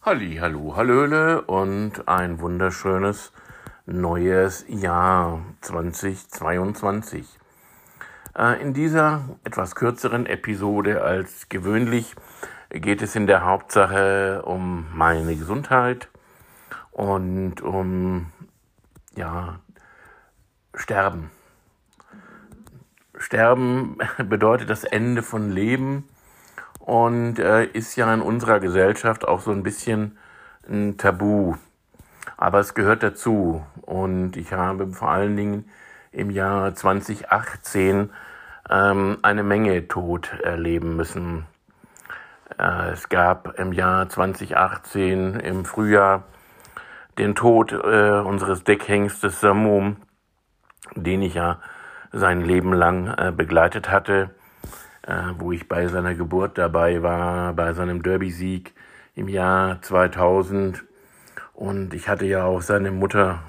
Halli, hallo, hallöle und ein wunderschönes neues Jahr 2022. Äh, in dieser etwas kürzeren Episode als gewöhnlich geht es in der Hauptsache um meine Gesundheit und um ja Sterben. Sterben bedeutet das Ende von Leben und äh, ist ja in unserer Gesellschaft auch so ein bisschen ein Tabu. Aber es gehört dazu. Und ich habe vor allen Dingen im Jahr 2018 ähm, eine Menge Tod erleben müssen. Äh, es gab im Jahr 2018 im Frühjahr den Tod äh, unseres Deckhengstes Samum, den ich ja sein Leben lang äh, begleitet hatte wo ich bei seiner Geburt dabei war, bei seinem Derby-Sieg im Jahr 2000. Und ich hatte ja auch seine Mutter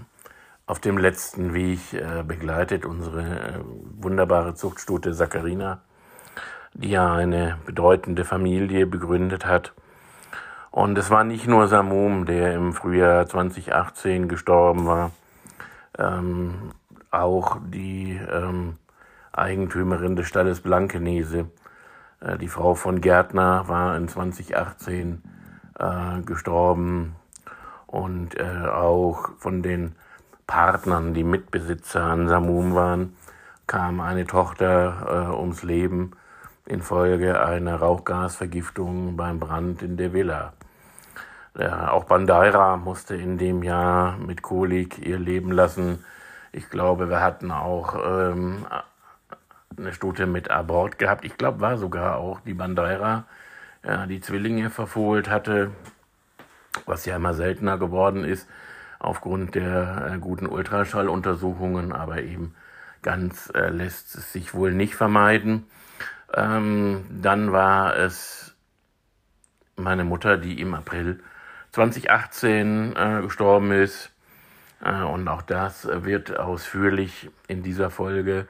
auf dem letzten Weg äh, begleitet, unsere äh, wunderbare Zuchtstute Saccharina, die ja eine bedeutende Familie begründet hat. Und es war nicht nur Samum, der im Frühjahr 2018 gestorben war, ähm, auch die ähm, Eigentümerin des Stalles Blankenese. Äh, die Frau von Gärtner war in 2018 äh, gestorben und äh, auch von den Partnern, die Mitbesitzer an Samum waren, kam eine Tochter äh, ums Leben infolge einer Rauchgasvergiftung beim Brand in der Villa. Auch Bandaira musste in dem Jahr mit Kolik ihr Leben lassen. Ich glaube, wir hatten auch ähm, eine Stute mit Abort gehabt. Ich glaube, war sogar auch die Bandeira, ja, die Zwillinge verfohlt hatte, was ja immer seltener geworden ist aufgrund der äh, guten Ultraschalluntersuchungen, aber eben ganz äh, lässt es sich wohl nicht vermeiden. Ähm, dann war es meine Mutter, die im April 2018 äh, gestorben ist. Äh, und auch das wird ausführlich in dieser Folge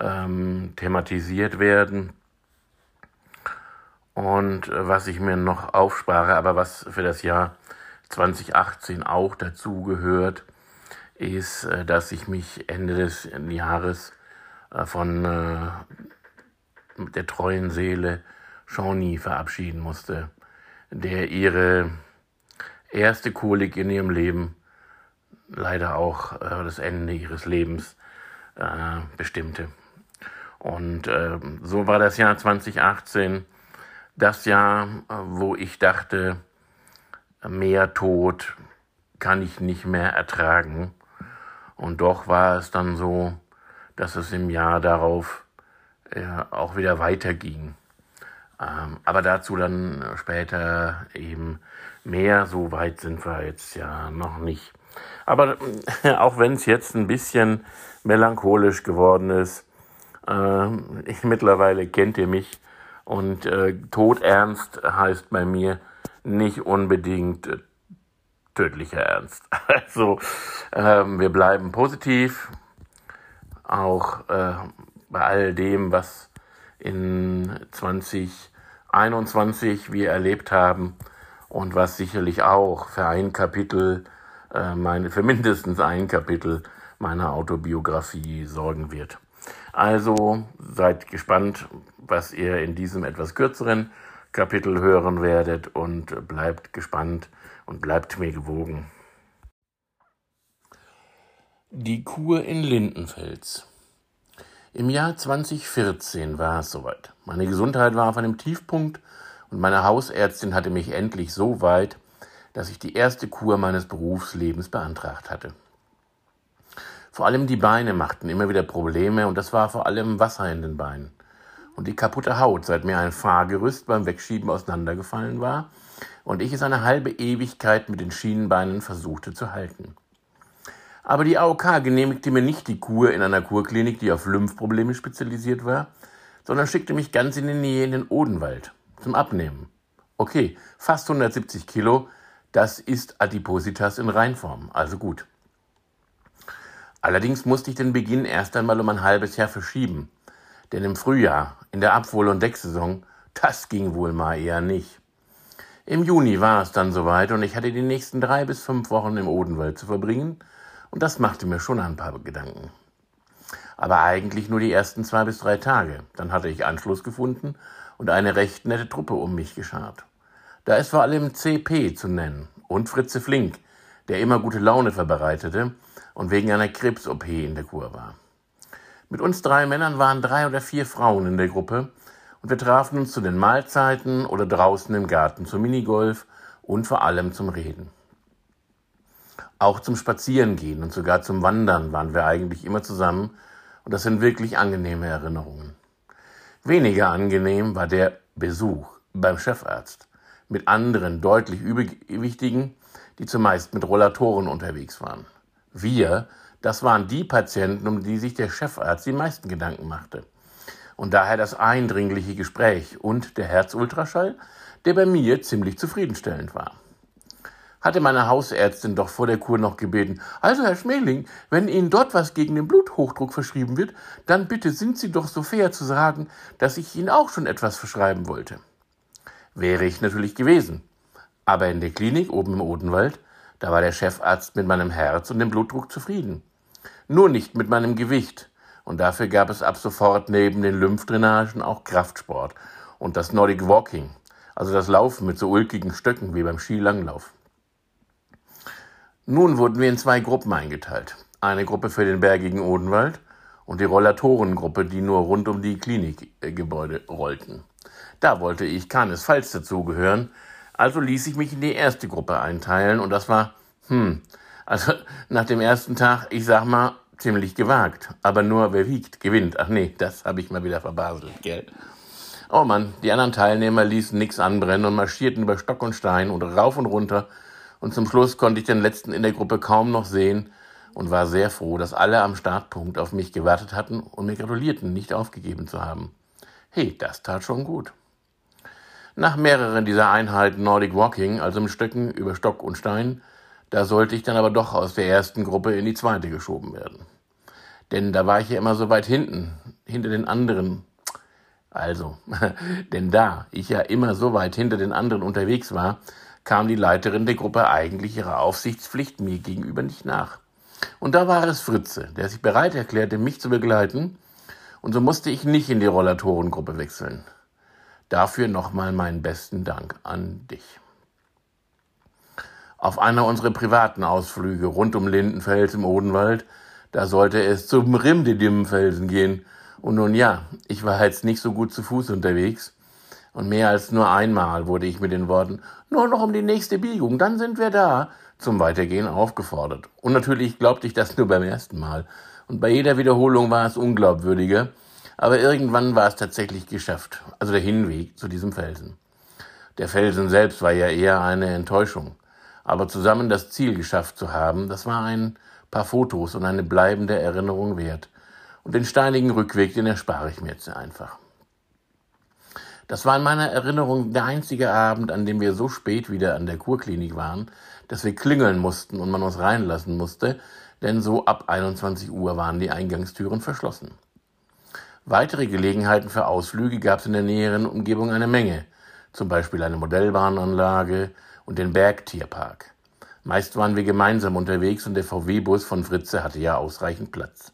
ähm, thematisiert werden. Und äh, was ich mir noch aufspare, aber was für das Jahr 2018 auch dazu gehört, ist, äh, dass ich mich Ende des Jahres äh, von der treuen Seele Shawnee verabschieden musste, der ihre erste Kolik in ihrem Leben leider auch das Ende ihres Lebens bestimmte. Und äh, so war das Jahr 2018 das Jahr, wo ich dachte, mehr Tod kann ich nicht mehr ertragen. Und doch war es dann so, dass es im Jahr darauf äh, auch wieder weiterging. Ähm, aber dazu dann später eben mehr. So weit sind wir jetzt ja noch nicht. Aber äh, auch wenn es jetzt ein bisschen melancholisch geworden ist, äh, ich, mittlerweile kennt ihr mich und äh, todernst heißt bei mir nicht unbedingt äh, tödlicher Ernst. Also ähm, wir bleiben positiv, auch äh, bei all dem, was in 2021 wir erlebt haben und was sicherlich auch für ein Kapitel, äh, meine, für mindestens ein Kapitel meiner Autobiografie sorgen wird. Also seid gespannt, was ihr in diesem etwas kürzeren Kapitel hören werdet und bleibt gespannt und bleibt mir gewogen. Die Kur in Lindenfels. Im Jahr 2014 war es soweit. Meine Gesundheit war auf einem Tiefpunkt und meine Hausärztin hatte mich endlich so weit, dass ich die erste Kur meines Berufslebens beantragt hatte. Vor allem die Beine machten immer wieder Probleme und das war vor allem Wasser in den Beinen. Und die kaputte Haut, seit mir ein Fahrgerüst beim Wegschieben auseinandergefallen war und ich es eine halbe Ewigkeit mit den Schienenbeinen versuchte zu halten. Aber die AOK genehmigte mir nicht die Kur in einer Kurklinik, die auf Lymphprobleme spezialisiert war, sondern schickte mich ganz in die Nähe in den Odenwald zum Abnehmen. Okay, fast 170 Kilo, das ist Adipositas in Reinform, also gut. Allerdings musste ich den Beginn erst einmal um ein halbes Jahr verschieben. Denn im Frühjahr, in der Abwohl- und Decksaison, das ging wohl mal eher nicht. Im Juni war es dann soweit und ich hatte die nächsten drei bis fünf Wochen im Odenwald zu verbringen und das machte mir schon ein paar Gedanken. Aber eigentlich nur die ersten zwei bis drei Tage. Dann hatte ich Anschluss gefunden und eine recht nette Truppe um mich geschart. Da ist vor allem CP zu nennen und Fritze Flink, der immer gute Laune verbreitete und wegen einer Krebs-OP in der Kur war. Mit uns drei Männern waren drei oder vier Frauen in der Gruppe und wir trafen uns zu den Mahlzeiten oder draußen im Garten zum Minigolf und vor allem zum Reden. Auch zum Spazierengehen und sogar zum Wandern waren wir eigentlich immer zusammen und das sind wirklich angenehme Erinnerungen. Weniger angenehm war der Besuch beim Chefarzt mit anderen deutlich Übergewichtigen, die zumeist mit Rollatoren unterwegs waren. Wir, das waren die Patienten, um die sich der Chefarzt die meisten Gedanken machte. Und daher das eindringliche Gespräch und der Herzultraschall, der bei mir ziemlich zufriedenstellend war. Hatte meine Hausärztin doch vor der Kur noch gebeten, also Herr Schmeling, wenn Ihnen dort was gegen den Bluthochdruck verschrieben wird, dann bitte sind Sie doch so fair zu sagen, dass ich Ihnen auch schon etwas verschreiben wollte. Wäre ich natürlich gewesen. Aber in der Klinik oben im Odenwald, da war der Chefarzt mit meinem Herz und dem Blutdruck zufrieden. Nur nicht mit meinem Gewicht, und dafür gab es ab sofort neben den Lymphdrainagen auch Kraftsport und das Nordic Walking, also das Laufen mit so ulkigen Stöcken wie beim Skilanglauf. Nun wurden wir in zwei Gruppen eingeteilt. Eine Gruppe für den bergigen Odenwald und die Rollatorengruppe, die nur rund um die Klinikgebäude rollten. Da wollte ich keinesfalls dazugehören, also ließ ich mich in die erste Gruppe einteilen und das war, hm, also nach dem ersten Tag, ich sag mal, ziemlich gewagt. Aber nur wer wiegt, gewinnt. Ach nee, das habe ich mal wieder verbaselt, gell? Oh Mann, die anderen Teilnehmer ließen nix anbrennen und marschierten über Stock und Stein und rauf und runter. Und zum Schluss konnte ich den letzten in der Gruppe kaum noch sehen und war sehr froh, dass alle am Startpunkt auf mich gewartet hatten und mir gratulierten, nicht aufgegeben zu haben. Hey, das tat schon gut. Nach mehreren dieser Einheiten Nordic Walking, also im Stöcken über Stock und Stein, da sollte ich dann aber doch aus der ersten Gruppe in die zweite geschoben werden. Denn da war ich ja immer so weit hinten, hinter den anderen. Also, denn da ich ja immer so weit hinter den anderen unterwegs war, kam die Leiterin der Gruppe eigentlich ihrer Aufsichtspflicht mir gegenüber nicht nach. Und da war es Fritze, der sich bereit erklärte, mich zu begleiten, und so musste ich nicht in die Rollatorengruppe wechseln. Dafür nochmal meinen besten Dank an dich. Auf einer unserer privaten Ausflüge rund um Lindenfels im Odenwald, da sollte es zum Rimdidimfelsen gehen. Und nun ja, ich war jetzt nicht so gut zu Fuß unterwegs. Und mehr als nur einmal wurde ich mit den Worten, nur noch um die nächste Biegung, dann sind wir da, zum Weitergehen aufgefordert. Und natürlich glaubte ich das nur beim ersten Mal. Und bei jeder Wiederholung war es unglaubwürdiger. Aber irgendwann war es tatsächlich geschafft. Also der Hinweg zu diesem Felsen. Der Felsen selbst war ja eher eine Enttäuschung. Aber zusammen das Ziel geschafft zu haben, das war ein paar Fotos und eine bleibende Erinnerung wert. Und den steinigen Rückweg, den erspare ich mir jetzt einfach. Das war in meiner Erinnerung der einzige Abend, an dem wir so spät wieder an der Kurklinik waren, dass wir klingeln mussten und man uns reinlassen musste, denn so ab 21 Uhr waren die Eingangstüren verschlossen. Weitere Gelegenheiten für Ausflüge gab es in der näheren Umgebung eine Menge, zum Beispiel eine Modellbahnanlage, und den Bergtierpark. Meist waren wir gemeinsam unterwegs und der VW-Bus von Fritze hatte ja ausreichend Platz.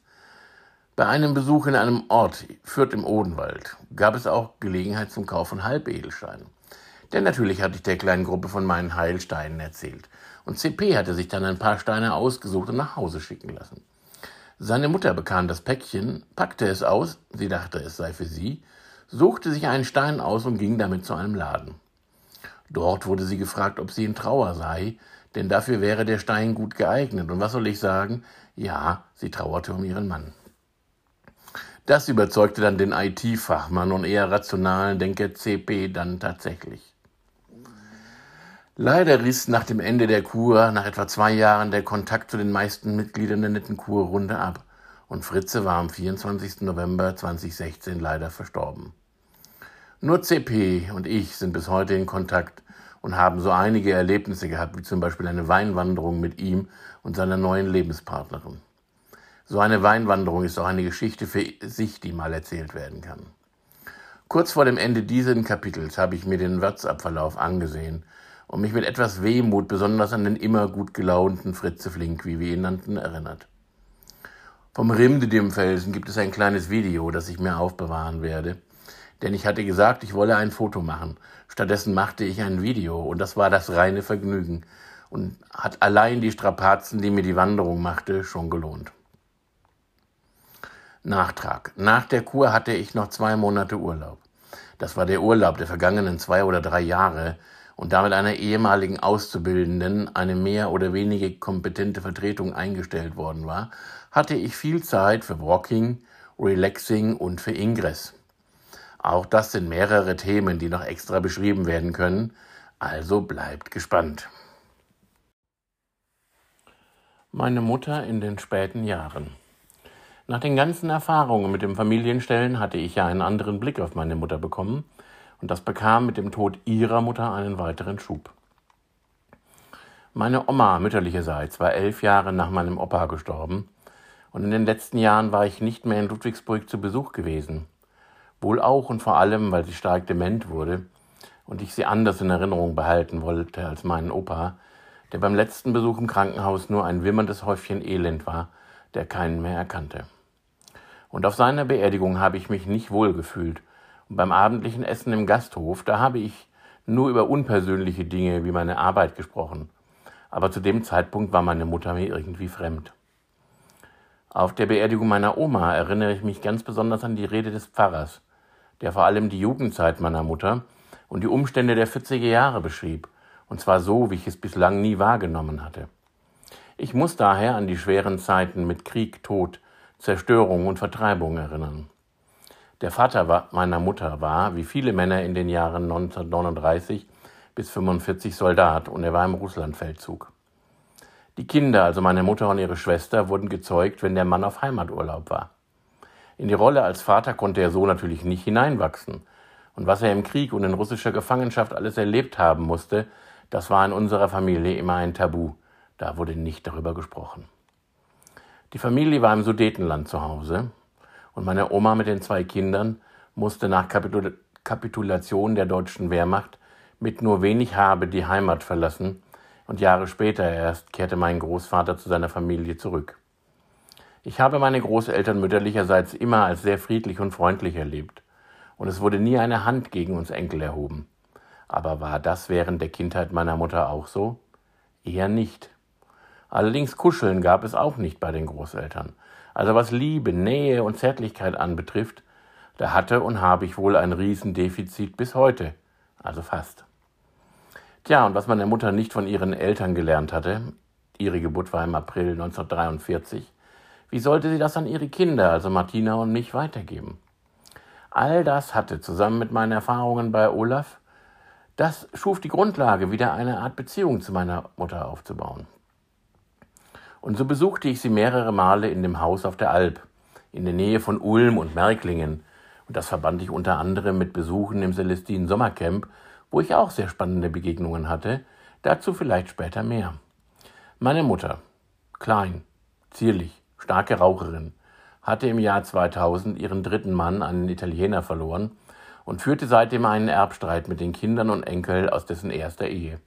Bei einem Besuch in einem Ort, Fürth im Odenwald, gab es auch Gelegenheit zum Kauf von Halbedelsteinen. Denn natürlich hatte ich der kleinen Gruppe von meinen Heilsteinen erzählt. Und CP hatte sich dann ein paar Steine ausgesucht und nach Hause schicken lassen. Seine Mutter bekam das Päckchen, packte es aus, sie dachte, es sei für sie, suchte sich einen Stein aus und ging damit zu einem Laden. Dort wurde sie gefragt, ob sie in Trauer sei, denn dafür wäre der Stein gut geeignet. Und was soll ich sagen? Ja, sie trauerte um ihren Mann. Das überzeugte dann den IT-Fachmann und eher rationalen Denker CP dann tatsächlich. Leider riss nach dem Ende der Kur, nach etwa zwei Jahren, der Kontakt zu den meisten Mitgliedern der netten Kurrunde ab und Fritze war am 24. November 2016 leider verstorben. Nur CP und ich sind bis heute in Kontakt und haben so einige Erlebnisse gehabt, wie zum Beispiel eine Weinwanderung mit ihm und seiner neuen Lebenspartnerin. So eine Weinwanderung ist auch eine Geschichte für sich, die mal erzählt werden kann. Kurz vor dem Ende dieses Kapitels habe ich mir den WhatsApp-Verlauf angesehen und mich mit etwas Wehmut besonders an den immer gut gelaunten Fritze Flink, wie wir ihn nannten, erinnert. Vom Rimdedim-Felsen gibt es ein kleines Video, das ich mir aufbewahren werde. Denn ich hatte gesagt, ich wolle ein Foto machen. Stattdessen machte ich ein Video und das war das reine Vergnügen und hat allein die Strapazen, die mir die Wanderung machte, schon gelohnt. Nachtrag. Nach der Kur hatte ich noch zwei Monate Urlaub. Das war der Urlaub der vergangenen zwei oder drei Jahre und damit einer ehemaligen Auszubildenden eine mehr oder weniger kompetente Vertretung eingestellt worden war, hatte ich viel Zeit für Walking, Relaxing und für Ingress. Auch das sind mehrere Themen, die noch extra beschrieben werden können, also bleibt gespannt. Meine Mutter in den späten Jahren. Nach den ganzen Erfahrungen mit dem Familienstellen hatte ich ja einen anderen Blick auf meine Mutter bekommen, und das bekam mit dem Tod ihrer Mutter einen weiteren Schub. Meine Oma mütterlicherseits war elf Jahre nach meinem Opa gestorben, und in den letzten Jahren war ich nicht mehr in Ludwigsburg zu Besuch gewesen. Wohl auch und vor allem, weil sie stark dement wurde und ich sie anders in Erinnerung behalten wollte als meinen Opa, der beim letzten Besuch im Krankenhaus nur ein wimmerndes Häufchen Elend war, der keinen mehr erkannte. Und auf seiner Beerdigung habe ich mich nicht wohl gefühlt. Beim abendlichen Essen im Gasthof, da habe ich nur über unpersönliche Dinge wie meine Arbeit gesprochen. Aber zu dem Zeitpunkt war meine Mutter mir irgendwie fremd. Auf der Beerdigung meiner Oma erinnere ich mich ganz besonders an die Rede des Pfarrers, der vor allem die Jugendzeit meiner Mutter und die Umstände der 40er Jahre beschrieb, und zwar so, wie ich es bislang nie wahrgenommen hatte. Ich muss daher an die schweren Zeiten mit Krieg, Tod, Zerstörung und Vertreibung erinnern. Der Vater meiner Mutter war, wie viele Männer in den Jahren 1939 bis 1945 Soldat und er war im Russlandfeldzug. Die Kinder, also meine Mutter und ihre Schwester, wurden gezeugt, wenn der Mann auf Heimaturlaub war. In die Rolle als Vater konnte er so natürlich nicht hineinwachsen. Und was er im Krieg und in russischer Gefangenschaft alles erlebt haben musste, das war in unserer Familie immer ein Tabu. Da wurde nicht darüber gesprochen. Die Familie war im Sudetenland zu Hause und meine Oma mit den zwei Kindern musste nach Kapitul Kapitulation der deutschen Wehrmacht mit nur wenig Habe die Heimat verlassen und Jahre später erst kehrte mein Großvater zu seiner Familie zurück. Ich habe meine Großeltern mütterlicherseits immer als sehr friedlich und freundlich erlebt, und es wurde nie eine Hand gegen uns Enkel erhoben. Aber war das während der Kindheit meiner Mutter auch so? Eher nicht. Allerdings Kuscheln gab es auch nicht bei den Großeltern. Also was Liebe, Nähe und Zärtlichkeit anbetrifft, da hatte und habe ich wohl ein Riesendefizit bis heute, also fast. Tja, und was meine Mutter nicht von ihren Eltern gelernt hatte, ihre Geburt war im April 1943, wie sollte sie das an ihre Kinder, also Martina und mich, weitergeben? All das hatte zusammen mit meinen Erfahrungen bei Olaf, das schuf die Grundlage, wieder eine Art Beziehung zu meiner Mutter aufzubauen. Und so besuchte ich sie mehrere Male in dem Haus auf der Alp, in der Nähe von Ulm und Märklingen. Und das verband ich unter anderem mit Besuchen im Celestinen Sommercamp, wo ich auch sehr spannende Begegnungen hatte. Dazu vielleicht später mehr. Meine Mutter, klein, zierlich, starke Raucherin, hatte im Jahr 2000 ihren dritten Mann, einen Italiener, verloren und führte seitdem einen Erbstreit mit den Kindern und Enkel aus dessen erster Ehe.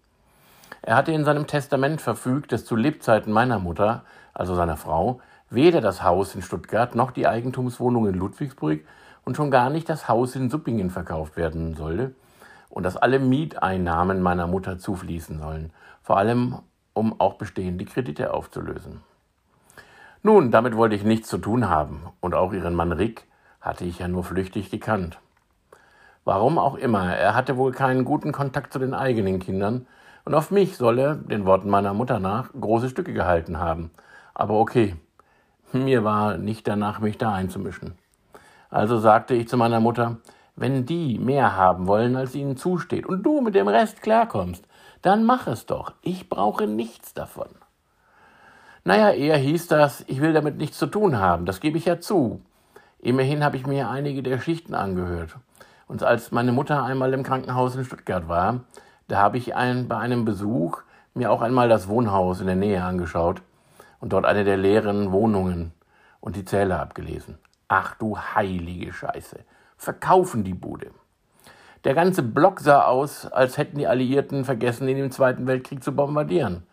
Er hatte in seinem Testament verfügt, dass zu Lebzeiten meiner Mutter, also seiner Frau, weder das Haus in Stuttgart noch die Eigentumswohnung in Ludwigsburg und schon gar nicht das Haus in Suppingen verkauft werden sollte und dass alle Mieteinnahmen meiner Mutter zufließen sollen, vor allem um auch bestehende Kredite aufzulösen. Nun, damit wollte ich nichts zu tun haben, und auch ihren Mann Rick hatte ich ja nur flüchtig gekannt. Warum auch immer, er hatte wohl keinen guten Kontakt zu den eigenen Kindern, und auf mich soll er, den Worten meiner Mutter nach, große Stücke gehalten haben. Aber okay, mir war nicht danach, mich da einzumischen. Also sagte ich zu meiner Mutter, wenn die mehr haben wollen, als ihnen zusteht, und du mit dem Rest klarkommst, dann mach es doch. Ich brauche nichts davon. Naja, eher hieß das, ich will damit nichts zu tun haben, das gebe ich ja zu. Immerhin habe ich mir einige der Schichten angehört. Und als meine Mutter einmal im Krankenhaus in Stuttgart war, da habe ich ein, bei einem Besuch mir auch einmal das Wohnhaus in der Nähe angeschaut und dort eine der leeren Wohnungen und die Zähler abgelesen. Ach du heilige Scheiße. Verkaufen die Bude. Der ganze Block sah aus, als hätten die Alliierten vergessen, ihn im Zweiten Weltkrieg zu bombardieren.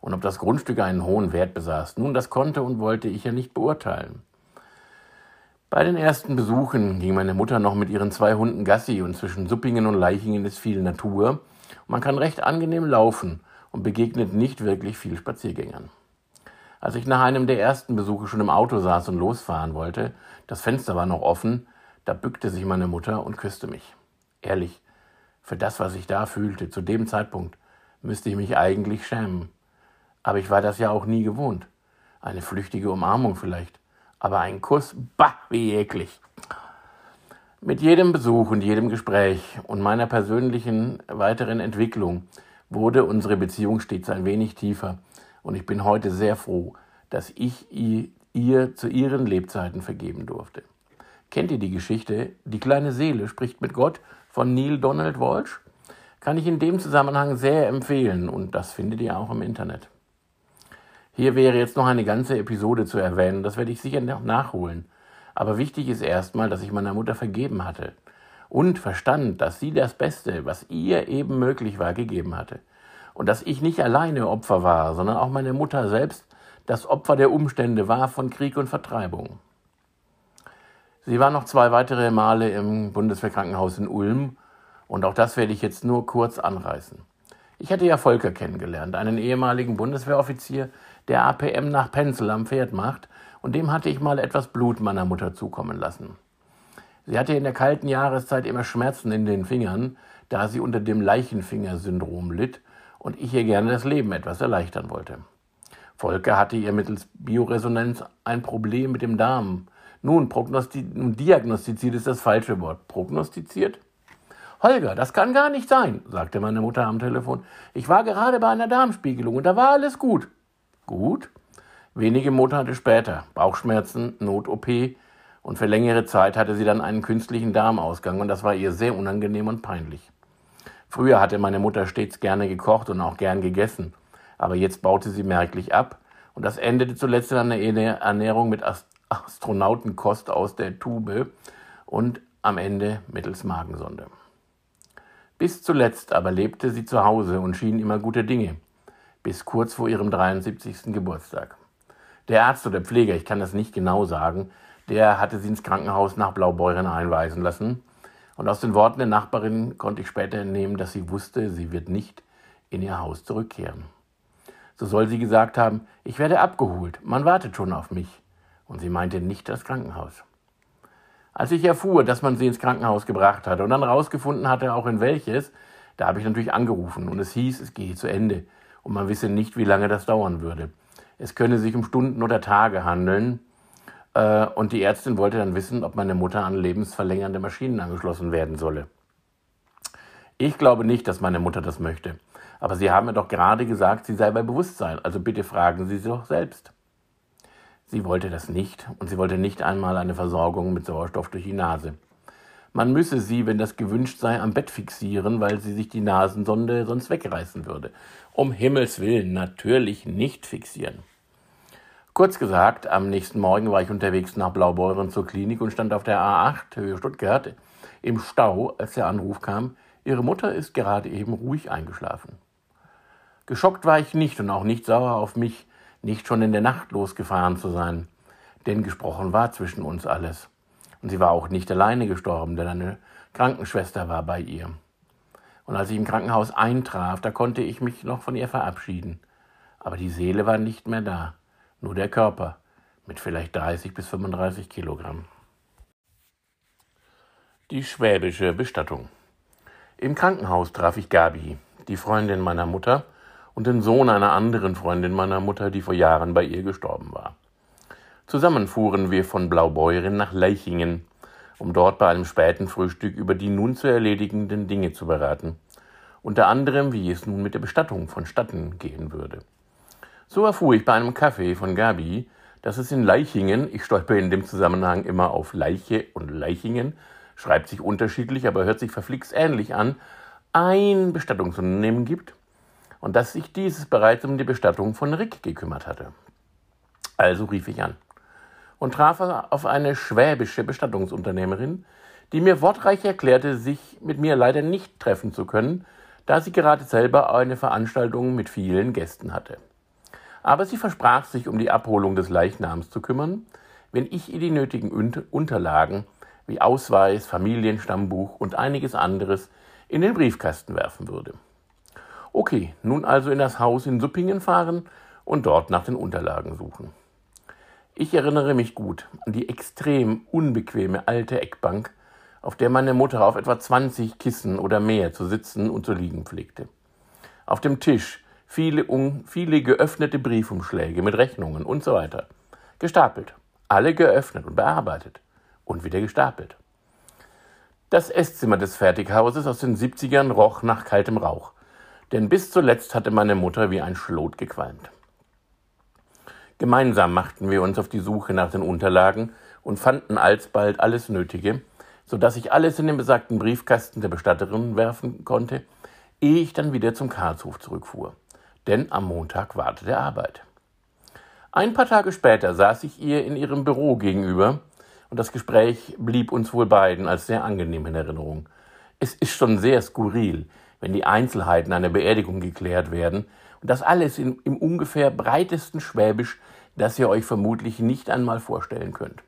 Und ob das Grundstück einen hohen Wert besaß, nun, das konnte und wollte ich ja nicht beurteilen. Bei den ersten Besuchen ging meine Mutter noch mit ihren zwei Hunden Gassi und zwischen Suppingen und Leichingen ist viel Natur. Man kann recht angenehm laufen und begegnet nicht wirklich viel Spaziergängern. Als ich nach einem der ersten Besuche schon im Auto saß und losfahren wollte, das Fenster war noch offen, da bückte sich meine Mutter und küsste mich. Ehrlich, für das, was ich da fühlte, zu dem Zeitpunkt, müsste ich mich eigentlich schämen. Aber ich war das ja auch nie gewohnt. Eine flüchtige Umarmung vielleicht, aber ein Kuss, bah, wie eklig. Mit jedem Besuch und jedem Gespräch und meiner persönlichen weiteren Entwicklung wurde unsere Beziehung stets ein wenig tiefer und ich bin heute sehr froh, dass ich ihr zu ihren Lebzeiten vergeben durfte. Kennt ihr die Geschichte Die kleine Seele spricht mit Gott von Neil Donald Walsh? Kann ich in dem Zusammenhang sehr empfehlen und das findet ihr auch im Internet. Hier wäre jetzt noch eine ganze Episode zu erwähnen, das werde ich sicher noch nachholen. Aber wichtig ist erstmal, dass ich meiner Mutter vergeben hatte und verstand, dass sie das Beste, was ihr eben möglich war, gegeben hatte. Und dass ich nicht alleine Opfer war, sondern auch meine Mutter selbst das Opfer der Umstände war von Krieg und Vertreibung. Sie war noch zwei weitere Male im Bundeswehrkrankenhaus in Ulm und auch das werde ich jetzt nur kurz anreißen. Ich hatte ja Volker kennengelernt, einen ehemaligen Bundeswehroffizier, der APM nach Penzel am Pferd macht und dem hatte ich mal etwas Blut meiner Mutter zukommen lassen. Sie hatte in der kalten Jahreszeit immer Schmerzen in den Fingern, da sie unter dem Leichenfingersyndrom litt und ich ihr gerne das Leben etwas erleichtern wollte. Volker hatte ihr mittels Bioresonanz ein Problem mit dem Darm. Nun, nun diagnostiziert ist das falsche Wort. Prognostiziert? Holger, das kann gar nicht sein, sagte meine Mutter am Telefon. Ich war gerade bei einer Darmspiegelung und da war alles gut. Gut? Wenige Monate später, Bauchschmerzen, Not-OP und für längere Zeit hatte sie dann einen künstlichen Darmausgang und das war ihr sehr unangenehm und peinlich. Früher hatte meine Mutter stets gerne gekocht und auch gern gegessen, aber jetzt baute sie merklich ab und das endete zuletzt in einer Ernährung mit Astronautenkost aus der Tube und am Ende mittels Magensonde. Bis zuletzt aber lebte sie zu Hause und schien immer gute Dinge, bis kurz vor ihrem 73. Geburtstag. Der Arzt oder Pfleger, ich kann das nicht genau sagen, der hatte sie ins Krankenhaus nach Blaubeuren einweisen lassen und aus den Worten der Nachbarin konnte ich später entnehmen, dass sie wusste, sie wird nicht in ihr Haus zurückkehren. So soll sie gesagt haben, ich werde abgeholt, man wartet schon auf mich. Und sie meinte nicht das Krankenhaus. Als ich erfuhr, dass man sie ins Krankenhaus gebracht hatte und dann rausgefunden hatte, auch in welches, da habe ich natürlich angerufen und es hieß, es gehe zu Ende und man wisse nicht, wie lange das dauern würde. Es könne sich um Stunden oder Tage handeln äh, und die Ärztin wollte dann wissen, ob meine Mutter an lebensverlängernde Maschinen angeschlossen werden solle. Ich glaube nicht, dass meine Mutter das möchte. Aber Sie haben mir doch gerade gesagt, sie sei bei Bewusstsein. Also bitte fragen Sie sie doch selbst. Sie wollte das nicht und sie wollte nicht einmal eine Versorgung mit Sauerstoff durch die Nase. Man müsse sie, wenn das gewünscht sei, am Bett fixieren, weil sie sich die Nasensonde sonst wegreißen würde. Um Himmels willen natürlich nicht fixieren. Kurz gesagt, am nächsten Morgen war ich unterwegs nach Blaubeuren zur Klinik und stand auf der A8 Höhe Stuttgart im Stau, als der Anruf kam, Ihre Mutter ist gerade eben ruhig eingeschlafen. Geschockt war ich nicht und auch nicht sauer auf mich, nicht schon in der Nacht losgefahren zu sein, denn gesprochen war zwischen uns alles. Und sie war auch nicht alleine gestorben, denn eine Krankenschwester war bei ihr. Und als ich im Krankenhaus eintraf, da konnte ich mich noch von ihr verabschieden. Aber die Seele war nicht mehr da nur der Körper mit vielleicht 30 bis 35 Kilogramm. Die schwäbische Bestattung. Im Krankenhaus traf ich Gabi, die Freundin meiner Mutter, und den Sohn einer anderen Freundin meiner Mutter, die vor Jahren bei ihr gestorben war. Zusammen fuhren wir von Blaubeuren nach Leichingen, um dort bei einem späten Frühstück über die nun zu erledigenden Dinge zu beraten, unter anderem, wie es nun mit der Bestattung vonstatten gehen würde. So erfuhr ich bei einem Kaffee von Gabi, dass es in Leichingen, ich stolper in dem Zusammenhang immer auf Leiche und Leichingen, schreibt sich unterschiedlich, aber hört sich verflixt ähnlich an, ein Bestattungsunternehmen gibt und dass sich dieses bereits um die Bestattung von Rick gekümmert hatte. Also rief ich an und traf auf eine schwäbische Bestattungsunternehmerin, die mir wortreich erklärte, sich mit mir leider nicht treffen zu können, da sie gerade selber eine Veranstaltung mit vielen Gästen hatte. Aber sie versprach sich, um die Abholung des Leichnams zu kümmern, wenn ich ihr die nötigen Unterlagen wie Ausweis, Familienstammbuch und einiges anderes in den Briefkasten werfen würde. Okay, nun also in das Haus in Suppingen fahren und dort nach den Unterlagen suchen. Ich erinnere mich gut an die extrem unbequeme alte Eckbank, auf der meine Mutter auf etwa 20 Kissen oder mehr zu sitzen und zu liegen pflegte. Auf dem Tisch viele, viele geöffnete Briefumschläge mit Rechnungen und so weiter. Gestapelt, alle geöffnet und bearbeitet und wieder gestapelt. Das Esszimmer des Fertighauses aus den 70ern roch nach kaltem Rauch, denn bis zuletzt hatte meine Mutter wie ein Schlot gequalmt. Gemeinsam machten wir uns auf die Suche nach den Unterlagen und fanden alsbald alles Nötige, so dass ich alles in den besagten Briefkasten der Bestatterin werfen konnte, ehe ich dann wieder zum Karlshof zurückfuhr. Denn am Montag wartete Arbeit. Ein paar Tage später saß ich ihr in ihrem Büro gegenüber und das Gespräch blieb uns wohl beiden als sehr angenehm in Erinnerung. Es ist schon sehr skurril, wenn die Einzelheiten einer Beerdigung geklärt werden und das alles in, im ungefähr breitesten Schwäbisch, das ihr euch vermutlich nicht einmal vorstellen könnt.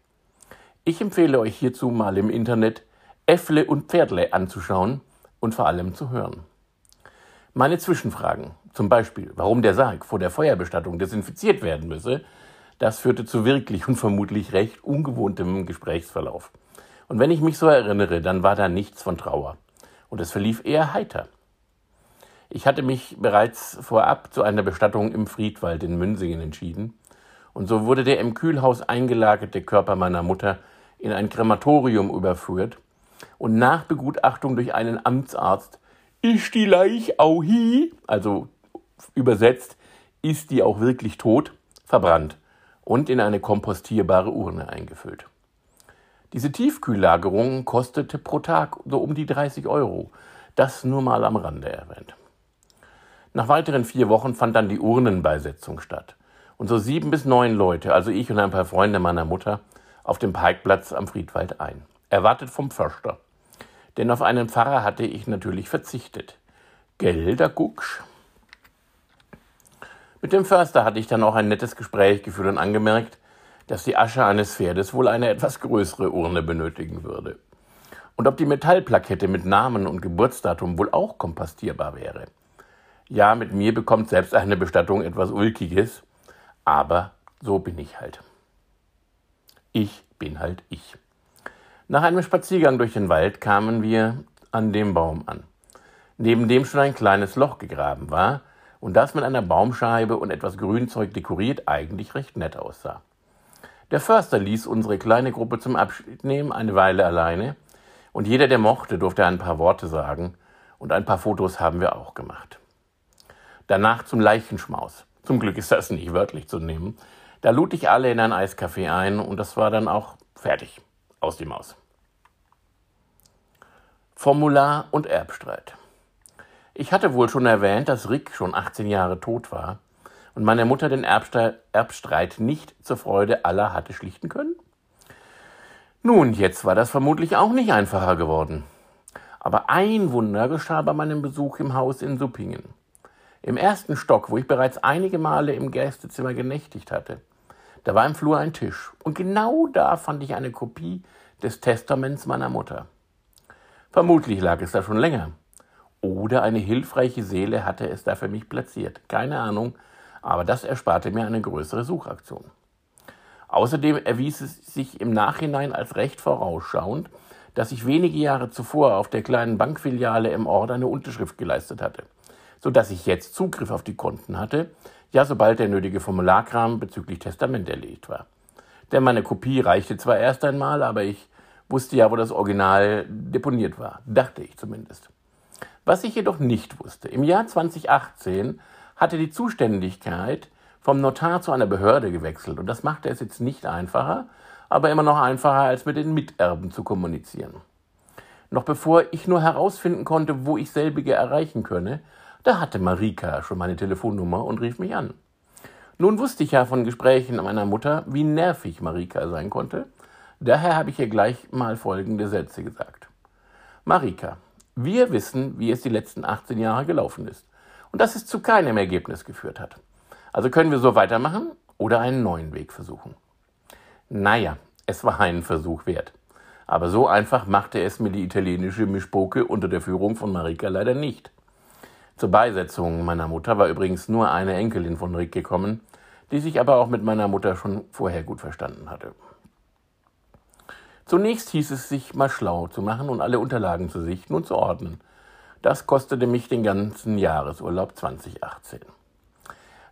Ich empfehle euch hierzu mal im Internet Äffle und Pferdle anzuschauen und vor allem zu hören. Meine Zwischenfragen, zum Beispiel, warum der Sarg vor der Feuerbestattung desinfiziert werden müsse, das führte zu wirklich und vermutlich recht ungewohntem Gesprächsverlauf. Und wenn ich mich so erinnere, dann war da nichts von Trauer. Und es verlief eher heiter. Ich hatte mich bereits vorab zu einer Bestattung im Friedwald in Münsingen entschieden. Und so wurde der im Kühlhaus eingelagerte Körper meiner Mutter in ein Krematorium überführt und nach Begutachtung durch einen Amtsarzt ist die Leich auch hi, also übersetzt, ist die auch wirklich tot, verbrannt und in eine kompostierbare Urne eingefüllt. Diese Tiefkühllagerung kostete pro Tag so um die 30 Euro. Das nur mal am Rande erwähnt. Nach weiteren vier Wochen fand dann die Urnenbeisetzung statt. Und so sieben bis neun Leute, also ich und ein paar Freunde meiner Mutter, auf dem Parkplatz am Friedwald ein. Erwartet vom Förster. Denn auf einen Pfarrer hatte ich natürlich verzichtet. Gelder gucksch. Mit dem Förster hatte ich dann auch ein nettes Gespräch geführt und angemerkt, dass die Asche eines Pferdes wohl eine etwas größere Urne benötigen würde. Und ob die Metallplakette mit Namen und Geburtsdatum wohl auch kompostierbar wäre. Ja, mit mir bekommt selbst eine Bestattung etwas Ulkiges, aber so bin ich halt. Ich bin halt ich. Nach einem Spaziergang durch den Wald kamen wir an dem Baum an, neben dem schon ein kleines Loch gegraben war, und das mit einer Baumscheibe und etwas Grünzeug dekoriert eigentlich recht nett aussah. Der Förster ließ unsere kleine Gruppe zum Abschied nehmen eine Weile alleine, und jeder, der mochte, durfte ein paar Worte sagen, und ein paar Fotos haben wir auch gemacht. Danach zum Leichenschmaus. Zum Glück ist das nicht wörtlich zu nehmen. Da lud ich alle in ein Eiscafé ein und das war dann auch fertig. Aus die Maus. Formular und Erbstreit. Ich hatte wohl schon erwähnt, dass Rick schon 18 Jahre tot war und meine Mutter den Erbstreit nicht zur Freude aller hatte schlichten können? Nun, jetzt war das vermutlich auch nicht einfacher geworden. Aber ein Wunder geschah bei meinem Besuch im Haus in Suppingen. Im ersten Stock, wo ich bereits einige Male im Gästezimmer genächtigt hatte, da war im Flur ein Tisch und genau da fand ich eine Kopie des Testaments meiner Mutter. Vermutlich lag es da schon länger. Oder eine hilfreiche Seele hatte es da für mich platziert. Keine Ahnung, aber das ersparte mir eine größere Suchaktion. Außerdem erwies es sich im Nachhinein als recht vorausschauend, dass ich wenige Jahre zuvor auf der kleinen Bankfiliale im Ort eine Unterschrift geleistet hatte, so dass ich jetzt Zugriff auf die Konten hatte, ja sobald der nötige Formularkram bezüglich Testament erledigt war. Denn meine Kopie reichte zwar erst einmal, aber ich wusste ja, wo das Original deponiert war, dachte ich zumindest. Was ich jedoch nicht wusste, im Jahr 2018 hatte die Zuständigkeit vom Notar zu einer Behörde gewechselt und das machte es jetzt nicht einfacher, aber immer noch einfacher, als mit den Miterben zu kommunizieren. Noch bevor ich nur herausfinden konnte, wo ich selbige erreichen könne, da hatte Marika schon meine Telefonnummer und rief mich an. Nun wusste ich ja von Gesprächen meiner Mutter, wie nervig Marika sein konnte, Daher habe ich ihr gleich mal folgende Sätze gesagt. Marika, wir wissen, wie es die letzten 18 Jahre gelaufen ist und dass es zu keinem Ergebnis geführt hat. Also können wir so weitermachen oder einen neuen Weg versuchen. Naja, es war einen Versuch wert. Aber so einfach machte es mir die italienische Mischpoke unter der Führung von Marika leider nicht. Zur Beisetzung meiner Mutter war übrigens nur eine Enkelin von Rick gekommen, die sich aber auch mit meiner Mutter schon vorher gut verstanden hatte. Zunächst hieß es, sich mal schlau zu machen und alle Unterlagen zu sichten und zu ordnen. Das kostete mich den ganzen Jahresurlaub 2018.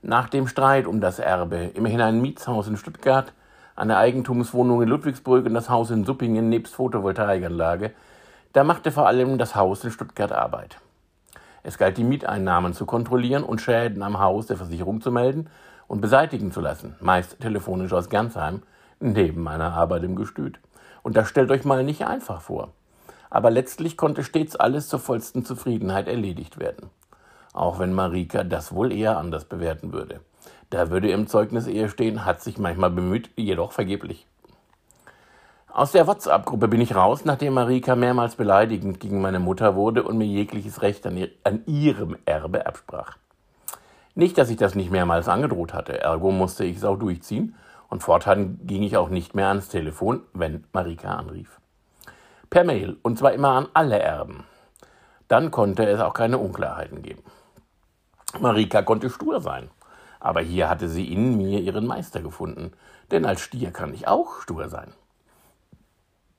Nach dem Streit um das Erbe, immerhin ein Mietshaus in Stuttgart, eine Eigentumswohnung in Ludwigsburg und das Haus in Suppingen nebst Photovoltaikanlage, da machte vor allem das Haus in Stuttgart Arbeit. Es galt die Mieteinnahmen zu kontrollieren und Schäden am Haus der Versicherung zu melden und beseitigen zu lassen, meist telefonisch aus Gernsheim, neben meiner Arbeit im Gestüt. Und das stellt euch mal nicht einfach vor. Aber letztlich konnte stets alles zur vollsten Zufriedenheit erledigt werden. Auch wenn Marika das wohl eher anders bewerten würde. Da würde im Zeugnis eher stehen, hat sich manchmal bemüht, jedoch vergeblich. Aus der WhatsApp-Gruppe bin ich raus, nachdem Marika mehrmals beleidigend gegen meine Mutter wurde und mir jegliches Recht an, ihr, an ihrem Erbe absprach. Nicht, dass ich das nicht mehrmals angedroht hatte, ergo musste ich es auch durchziehen und fortan ging ich auch nicht mehr ans Telefon, wenn Marika anrief. Per Mail und zwar immer an alle Erben. Dann konnte es auch keine Unklarheiten geben. Marika konnte stur sein. Aber hier hatte sie in mir ihren Meister gefunden, denn als Stier kann ich auch stur sein.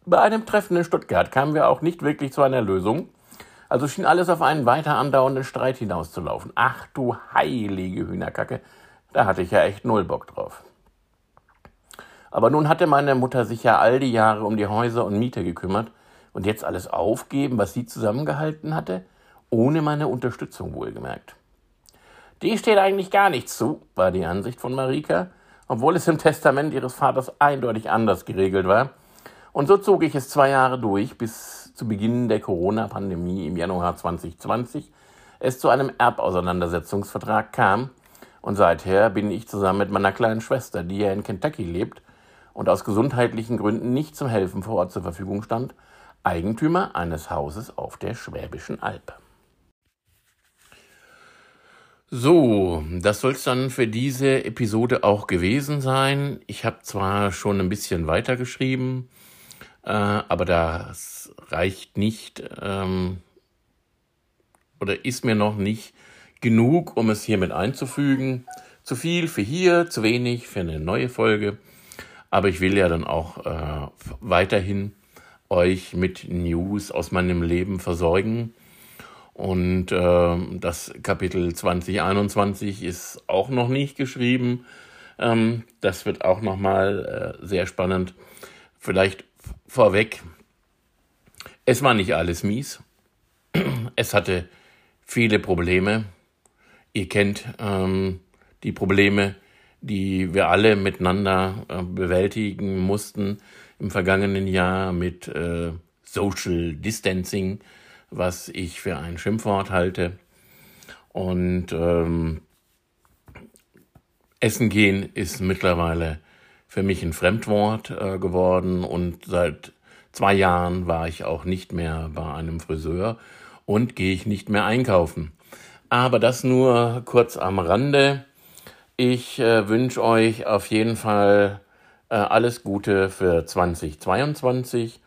Bei einem Treffen in Stuttgart kamen wir auch nicht wirklich zu einer Lösung, also schien alles auf einen weiter andauernden Streit hinauszulaufen. Ach du heilige Hühnerkacke, da hatte ich ja echt null Bock drauf. Aber nun hatte meine Mutter sich ja all die Jahre um die Häuser und Miete gekümmert und jetzt alles aufgeben, was sie zusammengehalten hatte, ohne meine Unterstützung wohlgemerkt. Die steht eigentlich gar nichts zu, war die Ansicht von Marika, obwohl es im Testament ihres Vaters eindeutig anders geregelt war. Und so zog ich es zwei Jahre durch, bis zu Beginn der Corona-Pandemie im Januar 2020 es zu einem Erbauseinandersetzungsvertrag kam. Und seither bin ich zusammen mit meiner kleinen Schwester, die ja in Kentucky lebt und aus gesundheitlichen Gründen nicht zum Helfen vor Ort zur Verfügung stand, Eigentümer eines Hauses auf der Schwäbischen Alb. So, das soll es dann für diese Episode auch gewesen sein. Ich habe zwar schon ein bisschen weitergeschrieben, äh, aber das reicht nicht ähm, oder ist mir noch nicht genug, um es hiermit einzufügen. Zu viel für hier, zu wenig für eine neue Folge. Aber ich will ja dann auch äh, weiterhin euch mit News aus meinem Leben versorgen. Und äh, das Kapitel 2021 ist auch noch nicht geschrieben. Ähm, das wird auch nochmal äh, sehr spannend. Vielleicht vorweg, es war nicht alles mies. Es hatte viele Probleme. Ihr kennt ähm, die Probleme, die wir alle miteinander äh, bewältigen mussten im vergangenen Jahr mit äh, Social Distancing was ich für ein Schimpfwort halte. Und ähm, Essen gehen ist mittlerweile für mich ein Fremdwort äh, geworden und seit zwei Jahren war ich auch nicht mehr bei einem Friseur und gehe ich nicht mehr einkaufen. Aber das nur kurz am Rande. Ich äh, wünsche euch auf jeden Fall äh, alles Gute für 2022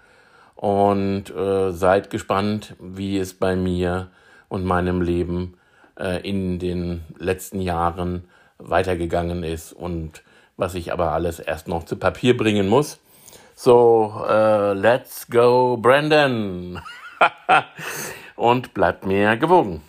und äh, seid gespannt, wie es bei mir und meinem Leben äh, in den letzten Jahren weitergegangen ist und was ich aber alles erst noch zu Papier bringen muss. So, äh, let's go, Brandon! und bleibt mir gewogen.